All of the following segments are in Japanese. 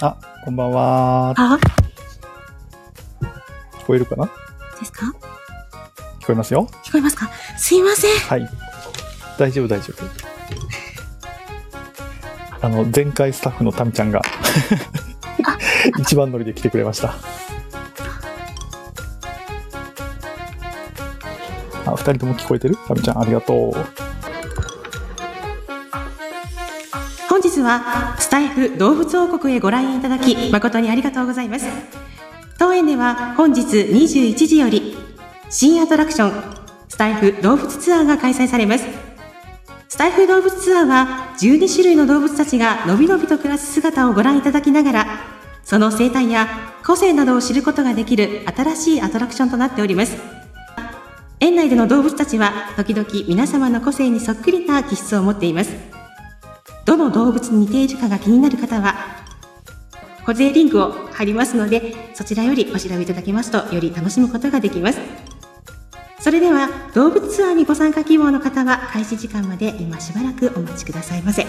あ、こんばんは。あ、聞こえるかな？ですか？聞こえますよ。聞こえますか？すいません。はい。大丈夫、大丈夫。あの、前回スタッフのタミちゃんが 一番乗りで来てくれました。あ、二人とも聞こえてる？タミちゃん、ありがとう。本日はスタイフ動物王国へご来園いただき誠にありがとうございます。当園では本日21時より新アトラクションスタイフ動物ツアーが開催されます。スタイフ動物ツアーは12種類の動物たちがのびのびと暮らす姿をご覧いただきながらその生態や個性などを知ることができる新しいアトラクションとなっております。園内での動物たちは時々皆様の個性にそっくりな気質を持っています。どの動物に似ているかが気になる方は、保税リンクを貼りますので、そちらよりお調べいただけますと、より楽しむことができます。それでは、動物ツアーにご参加希望の方は、開始時間まで今しばらくお待ちくださいませ。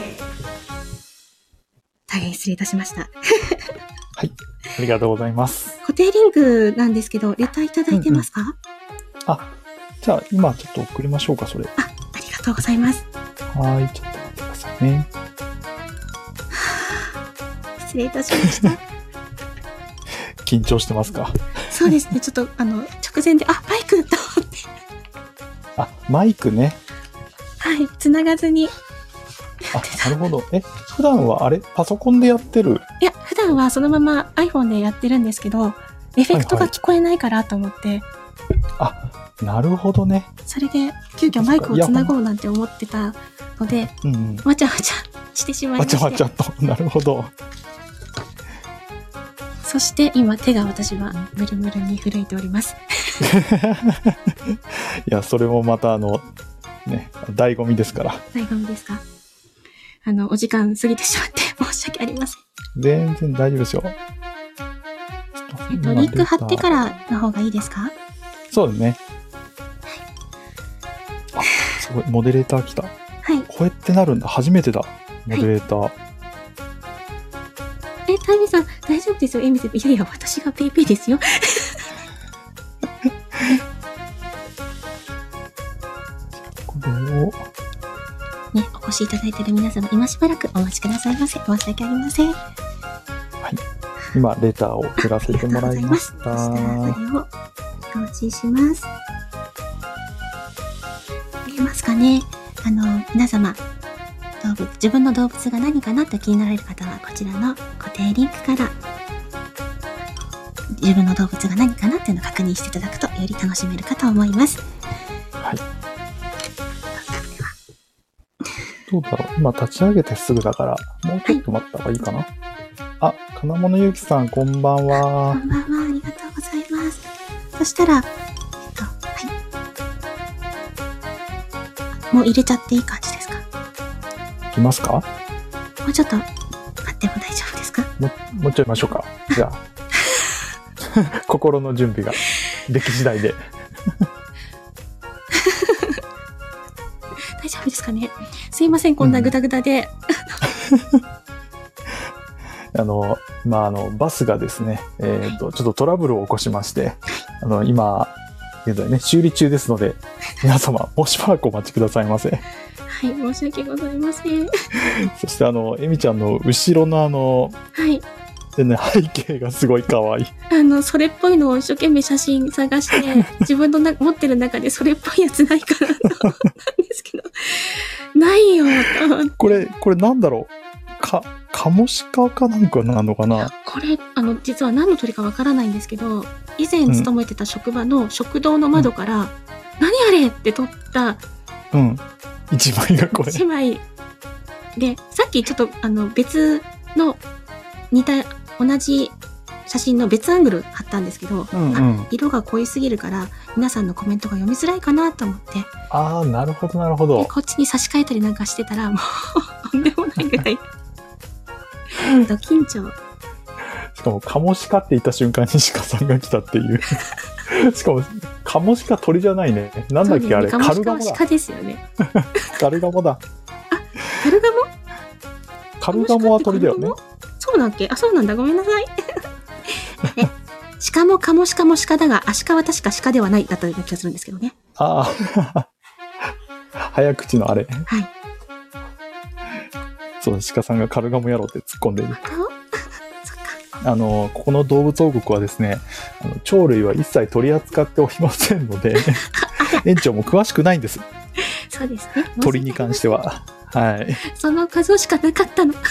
大変失礼いたしました。はい。ありがとうございます。固定リンクなんですけど、レターいただいてますか、あ、じゃあ今ちょっと送りましょうか、それ。あ、ありがとうございます。はーい、ちょっと待ってくださいね。失礼いたしました。緊張してますか？そうですね、ちょっと、あの、直前で、あ、バイクと思って、あ、マイクね。はい、繋がずに、あ、なるほど。え、普段はあれ？パソコンでやってる？いや、普段はそのまま iPhone でやってるんですけど、エフェクトが聞こえないからと思って、あ、なるほどね。それで急遽マイクをつなごうなんて思ってたので、うんうん。わちゃわちゃしてしまいまわして。ちゃわちゃっと。なるほど。そして今手が私はムルムルに震えております。いや、それもまたあの、ね、醍醐味ですから。醍醐味ですか？あの、お時間過ぎてしまって 申し訳ありません。全然大丈夫ですよ。えっと、リンク貼ってからの方がいいですか？そうですね。あ、すごい。モデレーター来た。はい。こうやってなるんだ。初めてだ。モデレーター。え、タイミさん、大丈夫ですよ、エミセいやいや、私がぺいぺいですよ。これを、ね、お越しいただいている皆様、今しばらくお待ちくださいませ。申し訳ありません。今、レターを送らせてもらいました。それを表示します。見えますかね？あの、皆様、動物、自分の動物が何かなと気になられる方は、こちらの固定リンクから、自分の動物が何かなっていうのを確認していただくと、より楽しめるかと思います。はい。どうだろう今立ち上げてすぐだから、もうちょっと待った方がいいかな。あ、金物ゆうきさん、こんばんこは。んばんは、ありがとうございます。そしたら、えっと、はい。もう入れちゃっていい感じきますか？もうちょっと待っても大丈夫ですか？ももうちょいましょうか。じゃあ。心の準備ができ次第で。大丈夫ですかね？すいません、こんなグダグダで。あの、まあ、あの、バスがですね、えっ、と、ちょっとトラブルを起こしまして、あの、今、現在ね、修理中ですので、皆様、もうしばらくお待ちくださいませ。はい、申し訳ございません。そして、あの、エミちゃんの後ろのあの、はい。でね、背景がすごい可愛い。あの、それっぽいのを一生懸命写真探して、自分のな持ってる中でそれっぽいやつないかなと思ったんですけど、ないよ、と思ってこれ、これなんだろう？か、カモシカかなんかなのかな？これ、あの、実は何の鳥かわからないんですけど、以前勤めてた職場の食堂の窓から、何あれって撮ったうん。一枚がこれ。一枚で、さっきちょっとあの別の似た、同じ写真の別アングル貼ったんですけど、うんうんあ色が濃いすぎるから皆さんのコメントが読みづらいかなと思って、ああ、なるほど、なるほでど。こっちに差し替えたりなんかしてたら、もう とんでもないぐらい。ド緊張。しかも、カモシカって言った瞬間に鹿さんが来たっていう。しかも、カモシカ鳥じゃないね。なんだっけ、あれ、カルガモだ。カですよね。カルガモだ。カルガモ？カルガモは鳥だよね。そうそうだっけ？あ、そうなんだ。ごめんなさい。ね、鹿もカモシカも鹿だが、アシカは確か鹿ではないだったような気がするんですけどね。ああ。早口のあれ。はい。そう、鹿さんがカルガモ野郎って突っ込んでる。あの、ここの動物王国はですね、あの鳥類は一切取り扱っておりませんので、園長も詳しくないんです。そうですね。鳥に関しては。はい。その数しかなかったの。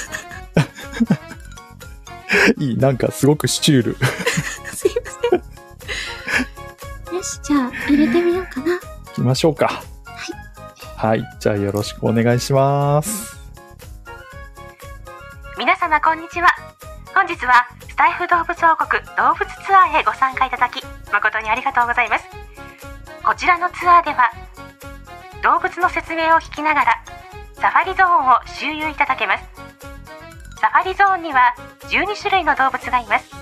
いい、なんかすごくシチュール。すいません。よし、じゃあ入れてみようかな。行きましょうか。はい。じゃあよろしくお願いします。皆様こんにちは本日はスタイフ動物王国動物ツアーへご参加いただき誠にありがとうございます。こちらのツアーでは動物の説明を聞きながらサファリゾーンを周遊いただけます。サファリゾーンには12種類の動物がいます。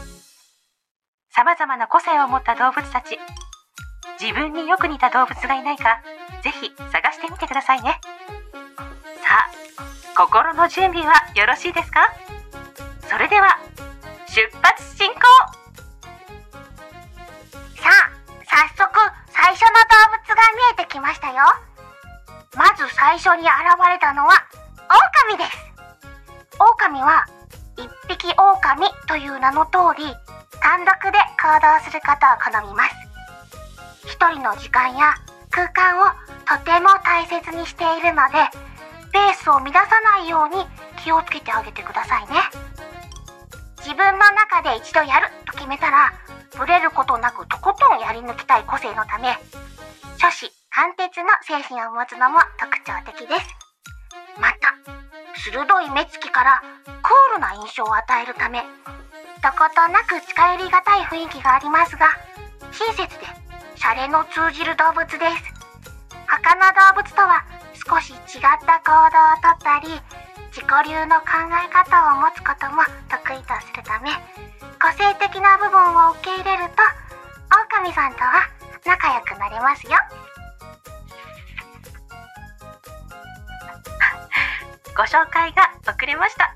様々な個性を持った動物たち自分によく似た動物がいないかぜひ探してみてくださいね。さあ心の準備はよろしいですか？それでは出発進行さあ、早速、最初の動物が見えてきましたよ。まず最初に現れたのは、狼です。狼は、一匹狼という名の通り、単独で行動することを好みます。一人の時間や空間をとても大切にしているので、ペースを乱さないように気をつけてあげてくださいね。自分の中で一度やると決めたら、ブレることなくとことんやり抜きたい個性のため、初子貫徹の精神を持つのも特徴的です。また、鋭い目つきからクールな印象を与えるため、どことなく近寄りがたい雰囲気がありますが、親切でシャレの通じる動物です。他の動物とは少し違った行動をとったり、自己流の考え方を持つことも得意とするため、個性的な部分を受け入れると、狼さんとは仲良くなれますよ。ご紹介が遅れました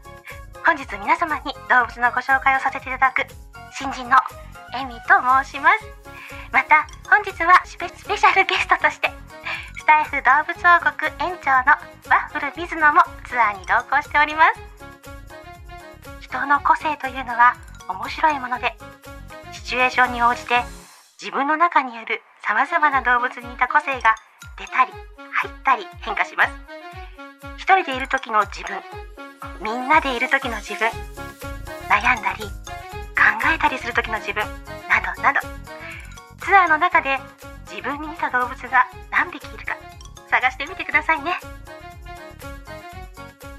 本日皆様に動物のご紹介をさせていただく新人のエミと申しますまた本日はスペスペシャルゲストとしてスタイフ動物王国園長のワッフルビズノもツアーに同行しております。人の個性というのは面白いものでシチュエーションに応じて自分の中にある様々な動物に似た個性が出たり入ったり変化します。一人でいる時の自分みんなでいる時の自分悩んだり考えたりする時の自分などなど。ツアーの中で自分に似た動物が何匹いるか探してみてくださいね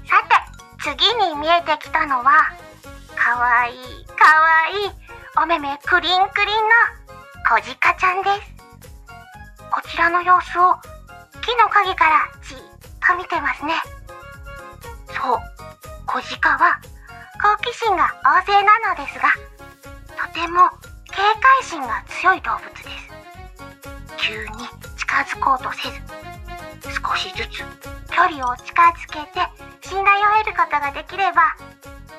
さて、次に見えてきたのは、かわいい、かわいい、お目目クリンクリンのコジカちゃんです。こちらの様子を木の陰からじっと見てますね。そう、コジカは好奇心が旺盛なのですが、とても警戒心が強い動物です。急に近づこうとせず、少しずつ距離を近づけて信頼を得ることができれば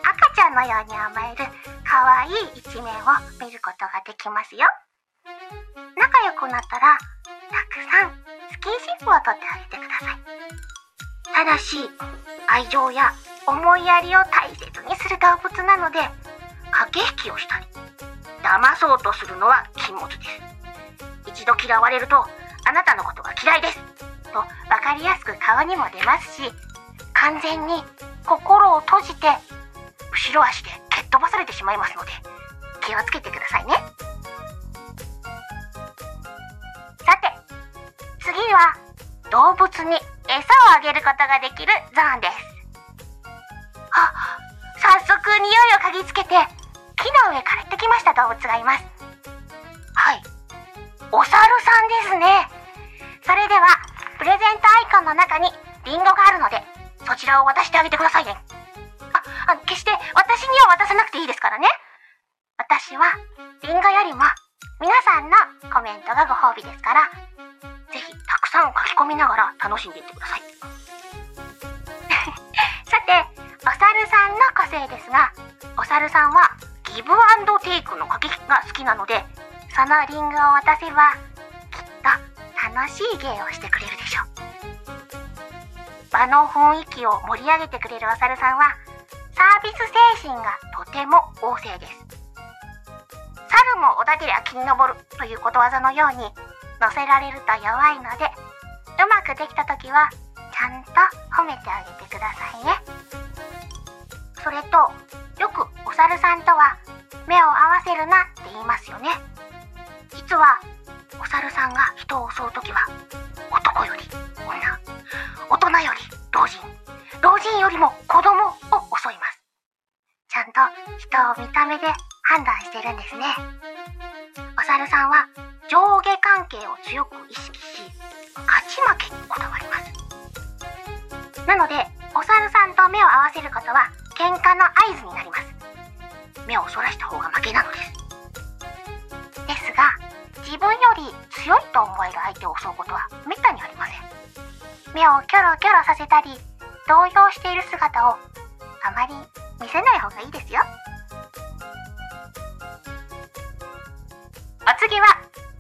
赤ちゃんのように甘える可愛い一面を見ることができますよ。仲良くなったらたくさんスキンシップをとってあげてください。ただし愛情や思いやりを大切にする動物なので駆け引きをしたり騙そうとするのは禁物です。一度嫌われるとあなたのことが嫌いです。と分かりやすく顔にも出ますし完全に心を閉じて後ろ足で蹴っ飛ばされてしまいますので気をつけてくださいね。さて次は動物に餌をあげることができるゾーンです。あ早速匂いを嗅ぎつけて木の上からやってきました動物がいます。はい。お猿さんですね。それではプレゼントアイコンの中にリンゴがあるのでそちらを渡してあげてくださいね。ああ決して私には渡さなくていいですからね。私はリンゴよりも皆さんのコメントがご褒美ですからぜひたくさん書き込みながら楽しんでいってください。さてお猿さんの個性ですがお猿さんはギブアンドテイクの駆け引きが好きなのでそのリングを渡せばきっと楽しい芸をしてくれるでしょう。場の雰囲気を盛り上げてくれるお猿さんはサービス精神がとても旺盛です。猿もおだてりゃ木に登るということわざのように乗せられると弱いのでうまくできた時はちゃんと褒めてあげてくださいね。それとよくお猿さんとは目を合わせるな実はお猿さんが人を襲う時は男より女大人より老人。老人よりも子供を襲います。ちゃんと人を見た目で判断してるんですね。お猿さんは上下関係を強く意識し勝ち負けにこだわります。なのでお猿さんと目を合わせることは喧嘩の合図になります。目をそらした方が負けなのです。強いと思える相手を襲うことはめったにありません。目をキョロキョロさせたり動揺している姿をあまり見せない方がいいですよ。お次は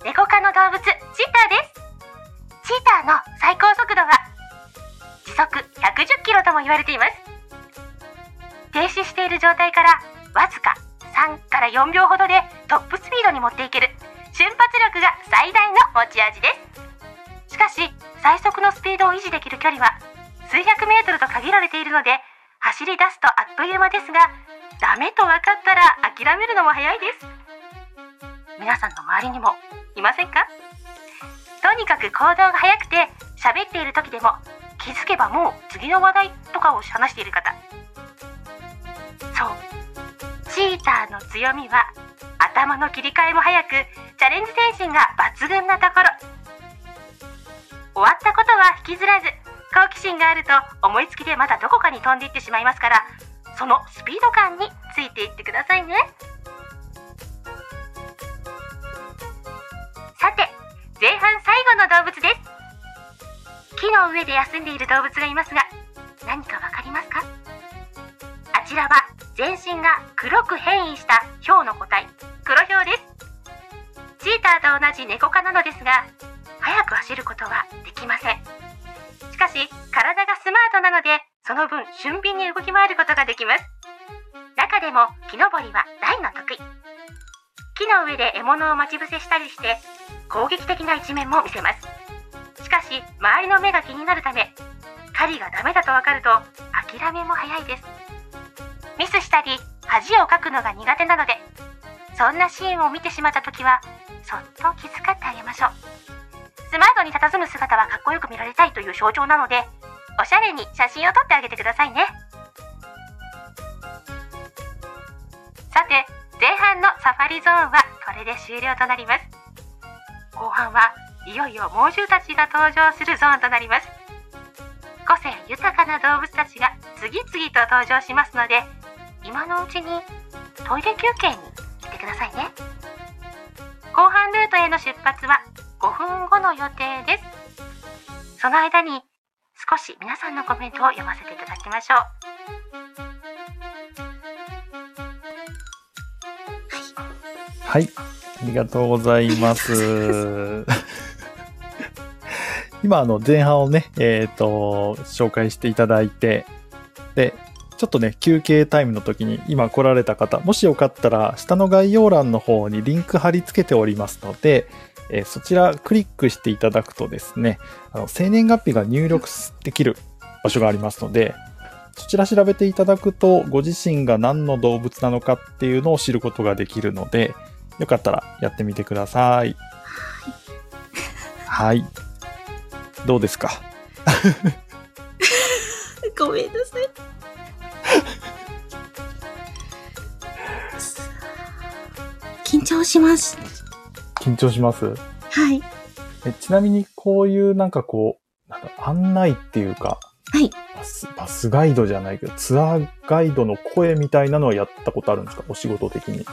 猫科の動物チーターです。チーターの最高速度は時速110キロとも言われています。ち味です。しかし最速のスピードを維持できる距離は数百メートルと限られているので走り出すとあっという間ですがダメと分かったら諦めるのも早いです。皆さんの周りにもいませんか？とにかく行動が速くて喋っている時でも気づけばもう次の話題とかを話している方。そう。チーターの強みは頭の切り替えも早くチャレンジ精神が抜群なところ。終わったことは引きずらず好奇心があると思いつきでまたどこかに飛んでいってしまいますからそのスピード感についていってくださいね。さて前半最後の動物です。木の上で休んでいる動物がいますが何かわかりますか？あちらは全身が黒く変異したヒョウの個体。黒ヒョウです。チーターと同じ猫科なのですが速く走ることはできません。しかし体がスマートなのでその分俊敏に動き回ることができます。中でも木登りは大の得意。木の上で獲物を待ち伏せしたりして攻撃的な一面も見せます。しかし周りの目が気になるため狩りがダメだとわかると諦めも早いです。ミスしたり恥をかくのが苦手なのでそんなシーンを見てしまった時はそっと気遣ってあげましょう。スマートに佇む姿はかっこよく見られたいという象徴なのでおしゃれに写真を撮ってあげてくださいね。さて前半のサファリゾーンはこれで終了となります。後半はいよいよ猛獣たちが登場するゾーンとなります。個性豊かな動物たちが次々と登場しますので今のうちにトイレ休憩にくださいね後半ルートへの出発は5分後の予定ですその間に少し皆さんのコメントを読ませていただきましょうはい。ありがとうございます。今、あの、前半をね、えっ、と、紹介していただいて、で、ちょっとね、休憩タイムの時に今来られた方、もしよかったら、下の概要欄の方にリンク貼り付けておりますので、えーそちらクリックしていただくとですね、あの生年月日が入力できる場所がありますので、そちら調べていただくと、ご自身が何の動物なのかっていうのを知ることができるので、よかったらやってみてください。はい。どうですか？ごめんなさい。緊張します。緊張します？はい。えちなみにこういうなんかこう、なんだ案内っていうか、はい。バスバスガイドじゃないけど、ツアーガイドの声みたいなのはやったことあるんですか？お仕事的に。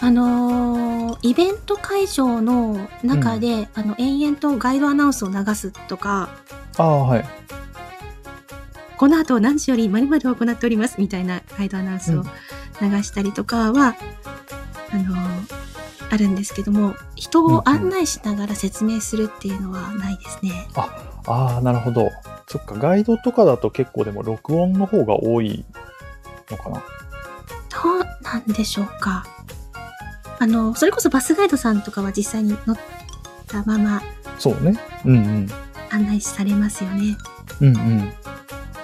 あのーイベント会場の中で、あの、延々とガイドアナウンスを流すとか、ああ、はい。この後何時より〇〇を行っておりますみたいなガイドアナウンスをうん流したりとかは、あの、あるんですけども、人を案内しながら説明するっていうのはないですね。ああ、なるほど。そっか、ガイドとかだと結構でも録音の方が多いのかな？どうなんでしょうか。あの、それこそバスガイドさんとかは実際に乗ったままそうね。うんうん。案内されますよね。うんうん。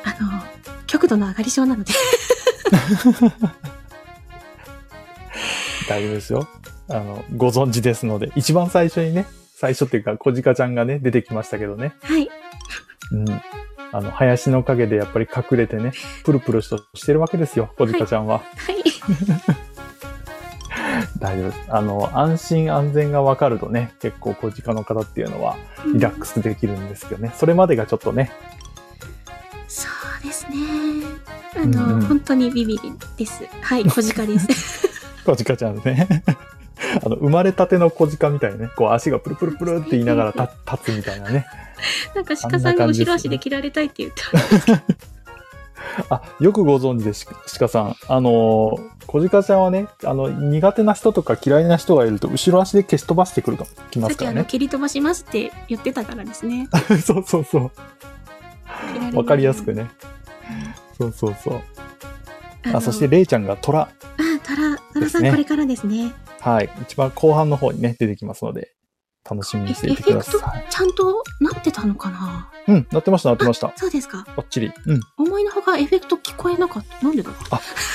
あの、極度の上がり症なので。大丈夫ですよ。あの、ご存知ですので、一番最初にね、最初っていうか、小鹿ちゃんがね、出てきましたけどね。はい。うん。あの、林の陰でやっぱり隠れてね、プルプルとしてるわけですよ、小鹿ちゃんは。はい。大丈夫です。あの、安心安全がわかるとね、結構小鹿の方っていうのはリラックスできるんですけどね、それまでがちょっとね、そうですね。あの、うんうん本当にビビりです。はい、小鹿です。小鹿ちゃんね。あの、生まれたての小鹿みたいなね、こう足がプルプルプルって言いながら立立つみたいなね。なんか鹿さんが後ろ足で切られたいって言って あ、よくご存知です、鹿さん。あの、小鹿ちゃんはね、あの、苦手な人とか嫌いな人がいると、後ろ足で消し飛ばしてくると、きまさっきあの、すからね。蹴り飛ばしますって言ってたからですね。そうそうそう。わかりやすくね。そうそうそう。あそして、レイちゃんが虎。あ、トラ、トラさですねんこれからですね。はい。一番後半の方にね、出てきますので、楽しみにしていてくだェクトさい。ちゃんとなってたのかな？うん、なってました、なってました。そうですか。ばっちり。うん。思いのほかエフェクト聞こえなかった。なんでだろう？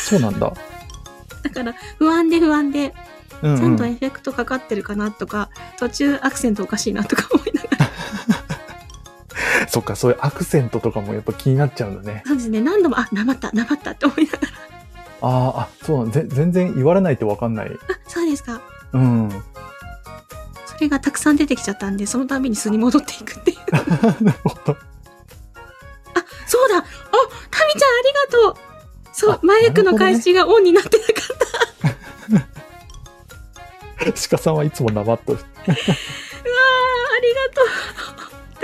そうなんだ。だから、不安で不安で、うん、ちゃうんん。とエフェクトかかってるかなとか、途中アクセントおかしいなとか思いながら。そっか、そういうアクセントとかもやっぱ気になっちゃうんだね。そうですね。何度も、あ、なまった、なまったって思いながら。あーあ、そうなんぜ全然言われないとわかんない。あ、そうですか。うん。それがたくさん出てきちゃったんで、そのたびに素に戻っていくっていう。なるほど。あ、そうだおタミちゃんありがとうそうあ、マイクの返しがオンになってなかった。鹿さんはいつもなまっとる。うわー、ありがと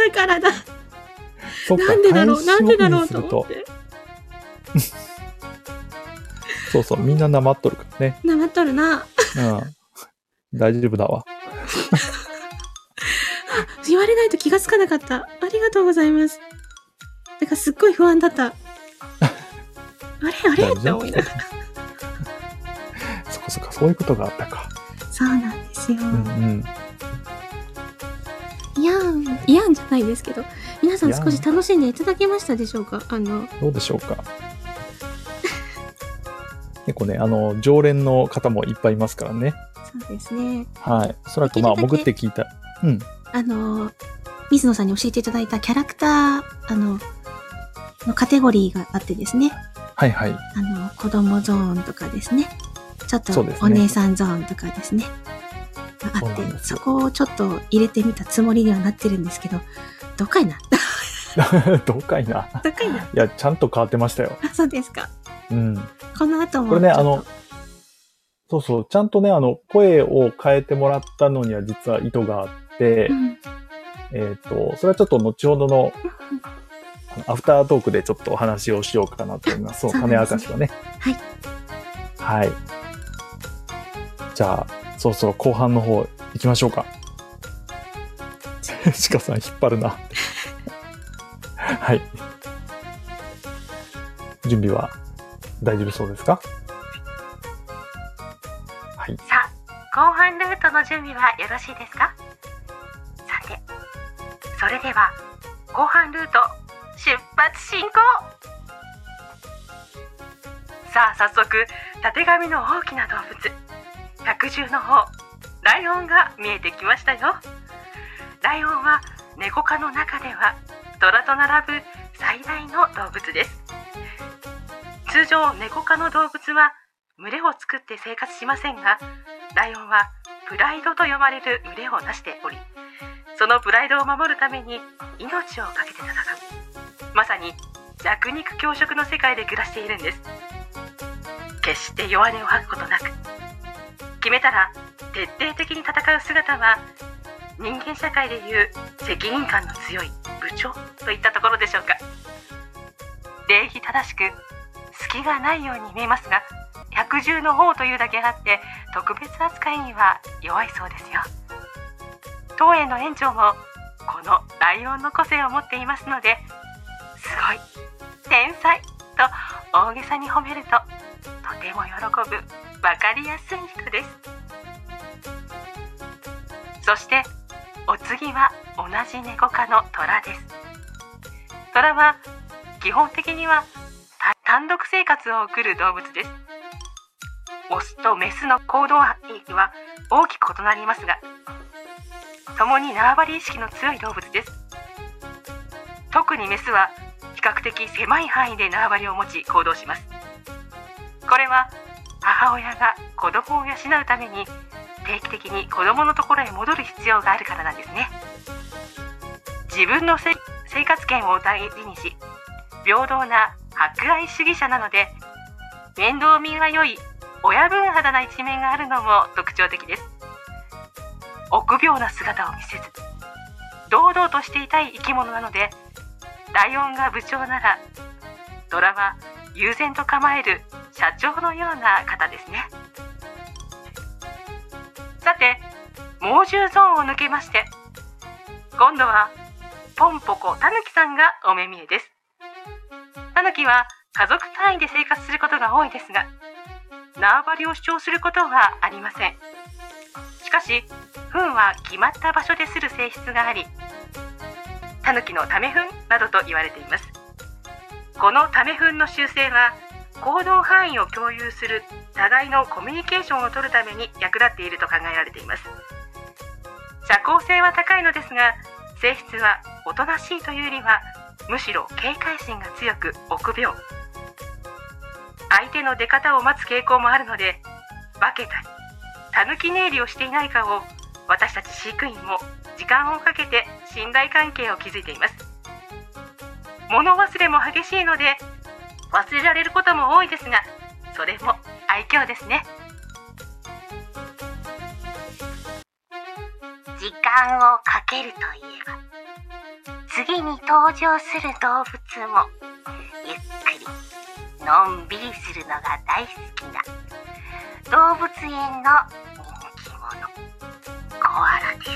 う。だからだ。なんでだろう、なんでだろうと思って。そうそう、みんななまっとるからね。なまっとるな。うん。大丈夫だわ。言われないと気がつかなかった。ありがとうございます。だからすっごい不安だった。あ れあれ？って思いながら。そっかそっか、そういうことがあったか。そうなんですよ。うんうん。いやん、いやんじゃないですけど、皆さん少し楽しんでいただけましたでしょうか？あの、どうでしょうか？結構ね、あの、常連の方もいっぱいいますからね。そうですね。はい。おそらくまあ、潜って聞いた。うん。あの、水野さんに教えていただいたキャラクター、あの、のカテゴリーがあってですね。はいはい。あの、子供ゾーンとかですね。ちょっとお姉さんゾーンとかですね。があってそこをちょっと入れてみたつもりにはなってるんですけど、どうかいな どうかいな。どうかいないや、ちゃんと変わってましたよ。あ、そうですか。うん。この後も。これね、あの、そうそう、ちゃんとね、あの、声を変えてもらったのには実は意図があって、うん。えっ、と、それはちょっと後ほどの、アフタートークでちょっとお話をしようかなと思います。そう種なんですね明かしをね。はい。はい。じゃあ、そろそろ後半の方行きましょうか。鹿さん引っ張るな。はい。準備は？大丈夫そうですか？はい。さあ、後半ルートの準備はよろしいですか？さて、それでは、後半ルート、出発進行さあ、早速、たてがみの大きな動物、百獣の王、ライオンが見えてきましたよ。ライオンは、猫科の中では、虎と並ぶ最大の動物です。通常、猫科の動物は、群れを作って生活しませんがライオンはプライドと呼ばれる群れをなしておりそのプライドを守るために命を懸けて戦う。まさに弱肉強食の世界で暮らしているんです。決して弱音を吐くことなく。決めたら徹底的に戦う姿は人間社会でいう責任感の強い部長といったところでしょうか。礼儀正しく隙がないように見えますが百獣の王というだけあって特別扱いには弱いそうですよ。当園の園長もこのライオンの個性を持っていますのですごい天才と大げさに褒めるととても喜ぶ分かりやすい人です。そしてお次は同じ猫科の虎です。虎は基本的には単独生活を送る動物です。オスとメスの行動範囲は大きく異なりますが共に縄張り意識の強い動物です。特にメスは比較的狭い範囲で縄張りを持ち行動します。これは母親が子供を養うために定期的に子供のところへ戻る必要があるからなんですね。自分の生活圏を大事にし平等な博愛主義者なので面倒見が良い親分肌な一面があるのも特徴的です。臆病な姿を見せず堂々としていたい生き物なのでライオンが部長ならドラは悠然と構える社長のような方ですね。さて猛獣ゾーンを抜けまして今度はポンポコタヌキさんがお目見えです。タヌキは家族単位で生活することが多いですが縄張りを主張することはありません。しかし糞は決まった場所でする性質がありタヌキのため糞などと言われています。このため糞の習性は行動範囲を共有する互いのコミュニケーションを取るために役立っていると考えられています。社交性は高いのですが性質はおとなしいというよりはむしろ警戒心が強く臆病。相手の出方を待つ傾向もあるので化けたりたぬき寝入りをしていないかを私たち飼育員も時間をかけて信頼関係を築いています。物忘れも激しいので忘れられることも多いですがそれも愛嬌ですね。時間をかけるといえば次に登場する動物もゆっくりのんびりするのが大好きな動物園の人気者コアラです。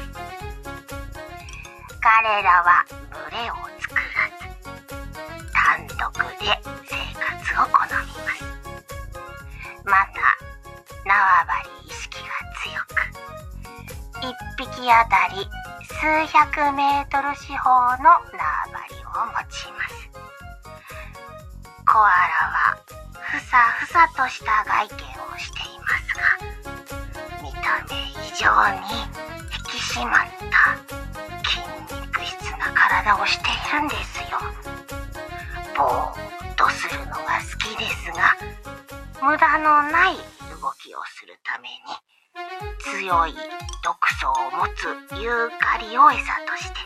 彼らは群れを作らず単独で生活を好みます。また縄張り意識が強く1匹あたり数百メートル四方の縄張りを持ちますコアラはふさふさとした外見をしていますが見た目以上に引き締まった筋肉質な体をしているんですよ。ぼーっとするのが好きですが無駄のない動きをするために強いを持つユーカリを餌として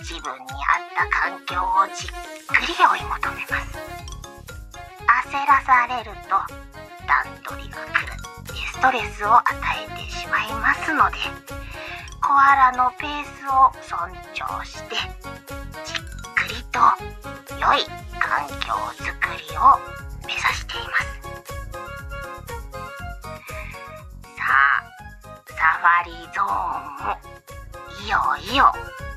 自分に合った環境をじっくり追い求めます。焦らされると段取りが狂ってストレスを与えてしまいますのでコアラのペースを尊重してじっくりと良い環境づくりを目指しています。サファリゾーン。もいよいよ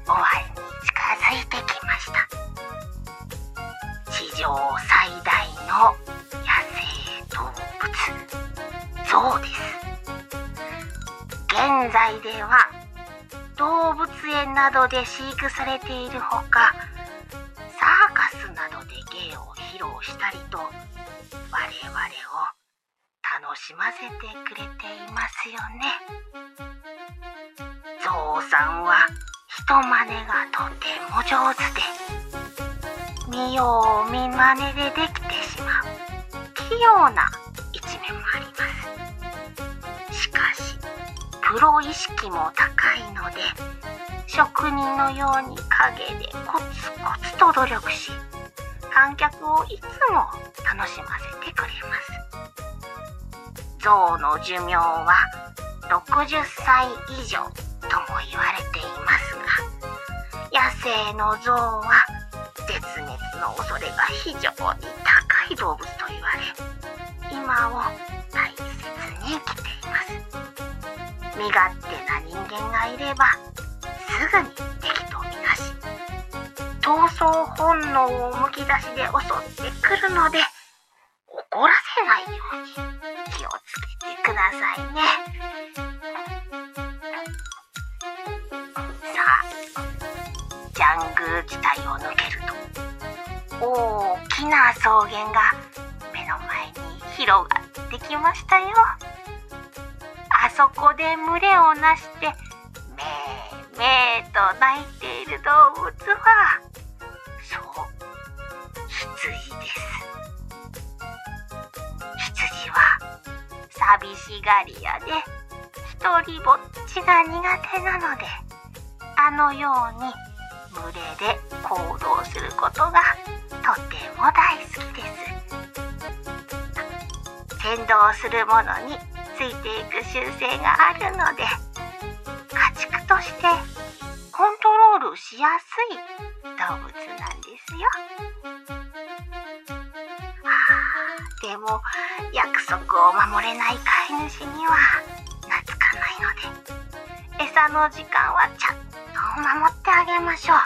終わり。に近づいてきました。地上最大の野生動物。ゾウです。現在では動物園などで飼育されているほか楽しませてくれていますよね。ゾウさんは人真似がとても上手で見よう見まねでできてしまう器用な一面もあります。しかしプロ意識も高いので職人のように陰でコツコツと努力し観客をいつも楽しませますゾウの寿命は60歳以上とも言われていますが野生のゾウは絶滅の恐れが非常に高い動物と言われ今を大切に生きています。身勝手な人間がいればすぐに敵とみなし闘争本能をむき出しで襲ってくるので怒らせないように。ださいね。さあジャングル地帯を抜けると大きな草原が目の前に広がってきましたよ。あそこで群れをなしてめーめーと鳴いている動物は寂しがり屋で一人ぼっちが苦手なのであのように群れで行動することがとても大好きです先導するものについていく習性があるので家畜としてコントロールしやすい動物なんですよ。でも約束を守れない飼い主には懐かないので餌の時間はちゃんと守ってあげましょう。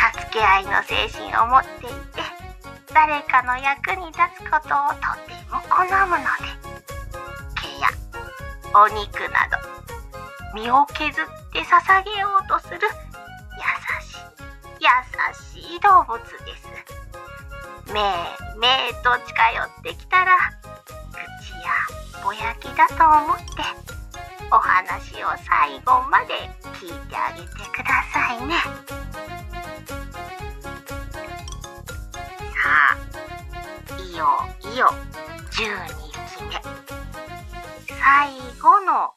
助け合いの精神を持っていて誰かの役に立つことをとても好むので毛やお肉など身を削って捧げようとする優しい優しい動物です。めーめーと近寄ってきたら口やぼやきだと思ってお話を最後まで聞いてあげてくださいね。さあいよいよ12匹目。最後の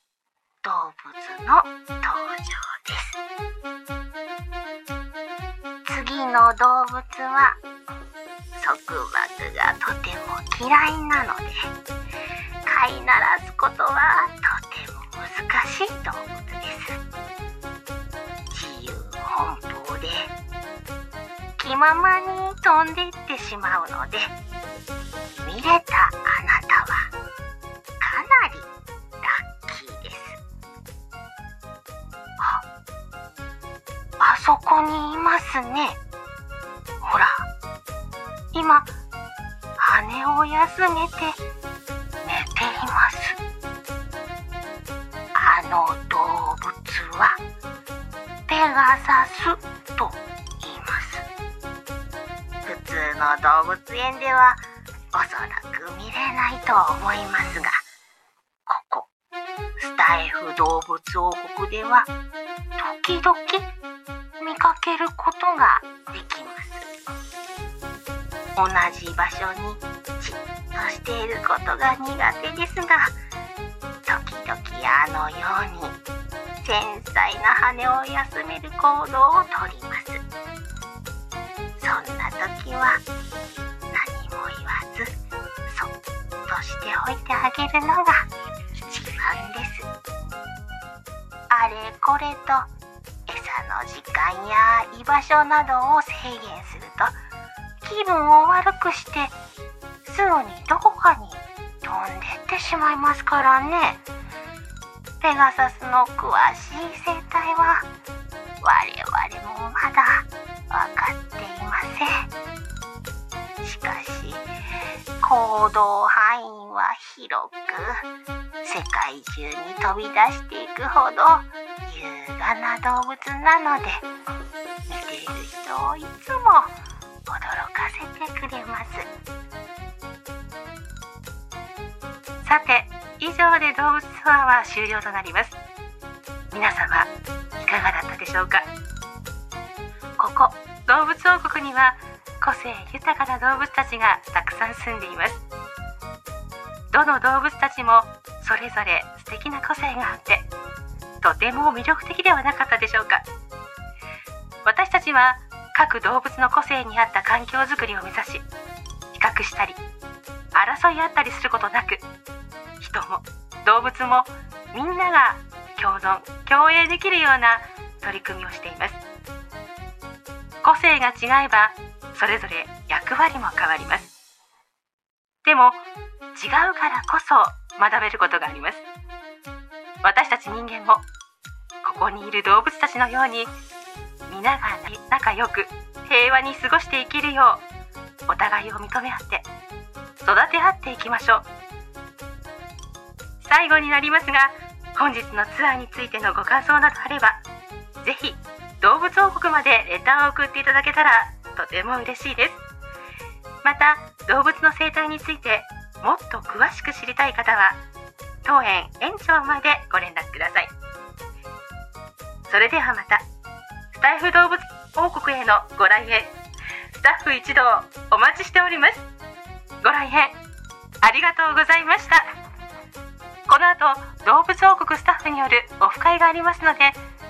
束縛がとても嫌いなので飼いならすことはとても難しい動物です。自由奔放で気ままに飛んでいってしまうので見れたあなたはかなりラッキーです。ああそこにいますね。今羽を休めて寝ています。あの動物はペガサスと言います。普通の動物園ではおそらく見れないと思いますがここスタイフ動物王国では時々場所にじっとしていることが苦手ですが時々あのように繊細な羽を休める行動をとります。そんな時は何も言わずそっとしておいてあげるのが一番です。あれこれと餌の時間や居場所などを制限する。気分を悪くしてすぐにどこかに飛んでってしまいますからね。ペガサスの詳しい生態は我々もまだ分かっていません。しかし行動範囲は広く世界中に飛び出していくほど優雅な動物なので見ている人をいつも驚かせてくれます。さて以上で動物ツアーは終了となります。皆様いかがだったでしょうか？ここ動物王国には個性豊かな動物たちがたくさん住んでいます。どの動物たちもそれぞれ素敵な個性があってとても魅力的ではなかったでしょうか？私たちは各動物の個性に合った環境づくりを目指し比較したり争い合ったりすることなく人も動物もみんなが共存共栄できるような取り組みをしています。個性が違えばそれぞれ役割も変わります。でも違うからこそ学べることがあります。私たち人間もここにいる動物たちのように皆が仲良く平和に過ごして生きるようお互いを認め合って育て合っていきましょう。最後になりますが本日のツアーについてのご感想などあればぜひ動物王国までレターを送っていただけたらとても嬉しいです。また動物の生態についてもっと詳しく知りたい方は当園園長までご連絡ください。それではまた。タイフ動物王国へのご来園。スタッフ一同お待ちしております。ご来園ありがとうございました。この後動物王国スタッフによるオフ会がありますので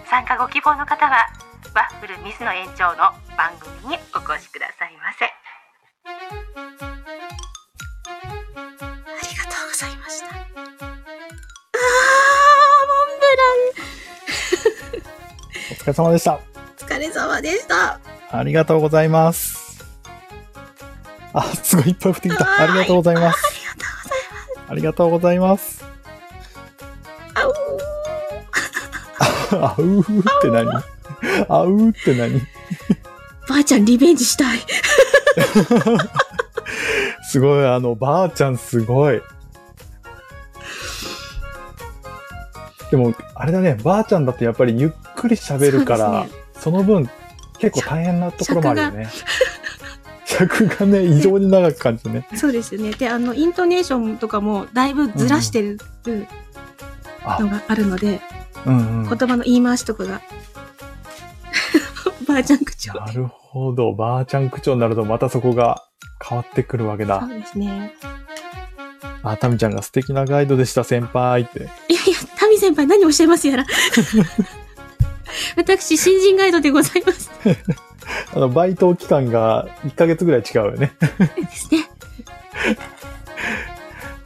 参加ご希望の方はワッフル水野園長の番組にお越しくださいませ。ありがとうございました。あーモンブラン。お疲れ様でした。お疲れ様でしたありがとうございます。あ、すごいいっぱい降ってきた。ありがとうございます。ありがとうございます。あおあうーって何？あうーって何？ばあちゃんリベンジしたいすごい、あの、ばあちゃんすごい。でも、あれだね、ばあちゃんだとやっぱりゆっくり喋るから、そ,、そうの分、結構大変なところもあるよね。尺がね、異常に長く感じるね。そうですよねであのイントネーションとかもだいぶずらしてるあのがあるので、うんうん。言葉の言い回しとかが ばあちゃん口調なるほど。ばあちゃん口調になるとまたそこが変わってくるわけだそう。ですねあ、タミちゃんが素敵なガイドでした、先輩って。いやいやタミ先輩何をおっしゃいますやら私新人ガイドでございます あの、バイト期間が1ヶ月ぐらい違うよね。ですね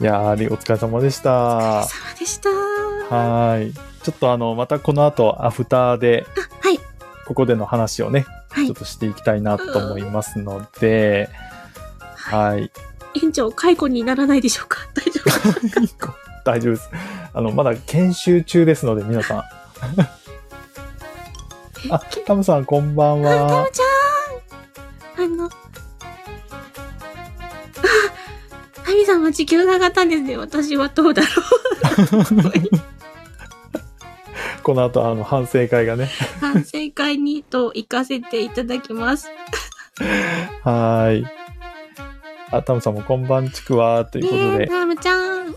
いやー、ありお疲れ様でした。様でしたはーい。ちょっとあの、またこの後、アフターで、はいここでの話をね、はいちょっとしていきたいなと思いますので、はい。園長解雇にならないでしょうか？大丈夫大丈夫です。あの、まだ研修中ですので、皆さん。あ、タムさん、こんばんタはム。ちゃん。あの。あタミさんは地球が上がったんですね。私はどうだろこの後、あの、反省会がね。う反省会にと行かせていただきます。はーい。あ、タムさんもこんばんちくわということで、タムちゃん。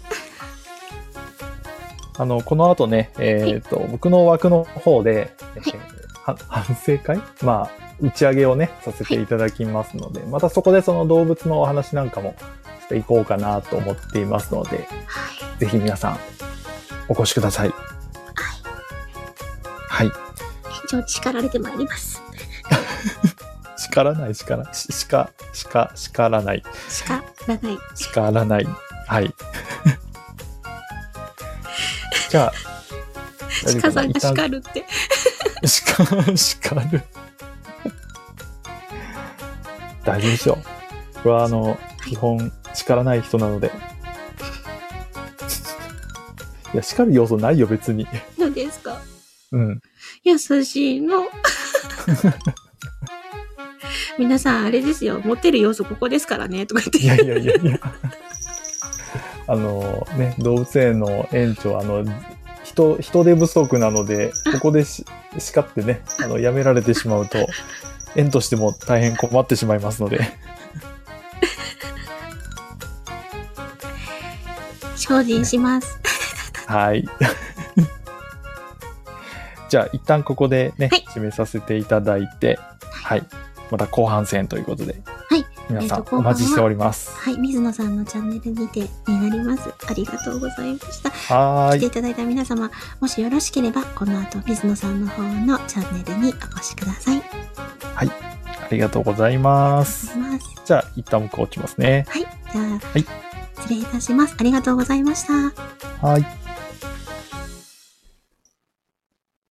あの、この後ね、えっ、と、僕の枠の方で、えーは反省会？まあ、打ち上げをね、させていただきますので、またそこでその動物のお話なんかもしていこうかなと思っていますので、はい。ぜひ皆さん、お越しください。はい。園長に叱られてまいります。叱らない、叱ら、し、しか、しか、叱らない、叱らない。叱らない。はい。じゃあ、大丈夫かな鹿さんが叱るって叱叱る。大丈夫でしょう。僕はあの、基本、叱らない人なので。いや、叱る要素ないよ、別に。何ですか？うん。優しいの皆さんあれですよ持ってる要素ここですからねとか言っていやいやいやいや。あの、ね、動物園の園長、あの、人、人手不足なので、ここでし叱ってね、あの、やめられてしまうと、園としても大変困ってしまいますので。精進しますはい。じゃあ、一旦ここでね、はい締めさせていただいて、はい。また後半戦ということで、はい皆さんえーとお待ちしております。はい水野さんのチャンネルにてになりますありがとうございましたはーい。来ていただいた皆様もしよろしければこの後水野さんの方のチャンネルにお越しくださいありがとうございまあす。りますじゃあ、一旦僕落ちますね。はいじゃあ、い失礼いたしますありがとうございましたはい。